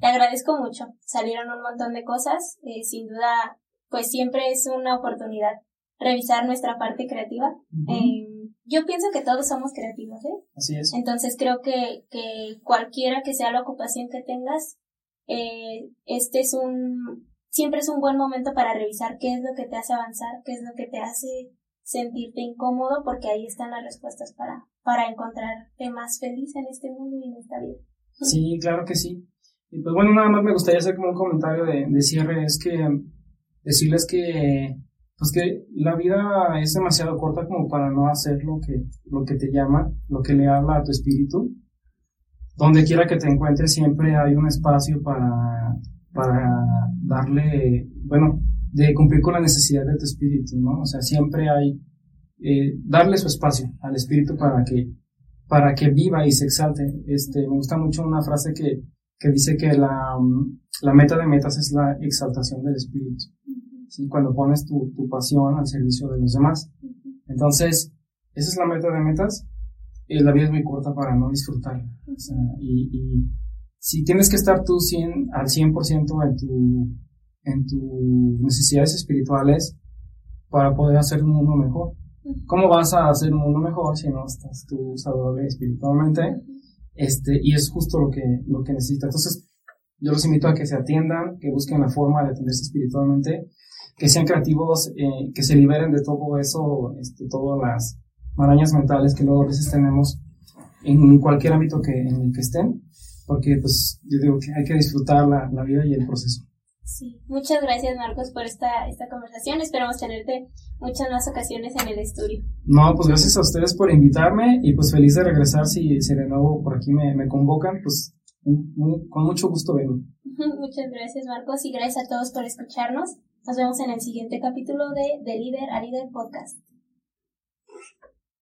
Te agradezco mucho. Salieron un montón de cosas. Eh, sin duda, pues siempre es una oportunidad revisar nuestra parte creativa. Eh, yo pienso que todos somos creativos, ¿eh? Así es. Entonces creo que, que cualquiera que sea la ocupación que tengas, eh, este es un, siempre es un buen momento para revisar qué es lo que te hace avanzar, qué es lo que te hace sentirte incómodo, porque ahí están las respuestas para, para encontrarte más feliz en este mundo y en esta vida. Sí, claro que sí. Y pues bueno, nada más me gustaría hacer como un comentario de, de cierre, es que decirles que pues que la vida es demasiado corta como para no hacer lo que, lo que te llama, lo que le habla a tu espíritu. Donde quiera que te encuentres siempre hay un espacio para, para darle, bueno, de cumplir con la necesidad de tu espíritu, ¿no? O sea, siempre hay, eh, darle su espacio al espíritu para que, para que viva y se exalte. Este, me gusta mucho una frase que, que dice que la, la meta de metas es la exaltación del espíritu. ¿sí? cuando pones tu, tu pasión al servicio de los demás. Entonces, esa es la meta de metas. y la vida es muy corta para no disfrutarla. O sea, y, y, si tienes que estar tú 100, al 100% en, tu, en tus necesidades espirituales para poder hacer un mundo mejor. ¿Cómo vas a hacer un mundo mejor si no estás tú saludable espiritualmente? Este, y es justo lo que, lo que necesitas. Entonces, yo los invito a que se atiendan, que busquen la forma de atenderse espiritualmente que sean creativos, eh, que se liberen de todo eso, este, todas las marañas mentales que luego a veces tenemos en cualquier ámbito que, en el que estén, porque pues yo digo que hay que disfrutar la, la vida y el proceso. Sí, muchas gracias Marcos por esta, esta conversación. Esperamos tenerte muchas más ocasiones en el estudio. No, pues gracias a ustedes por invitarme y pues feliz de regresar si, si de nuevo por aquí me, me convocan, pues con mucho gusto vengo. Muchas gracias Marcos y gracias a todos por escucharnos. Nos vemos en el siguiente capítulo de De Líder a Líder Podcast.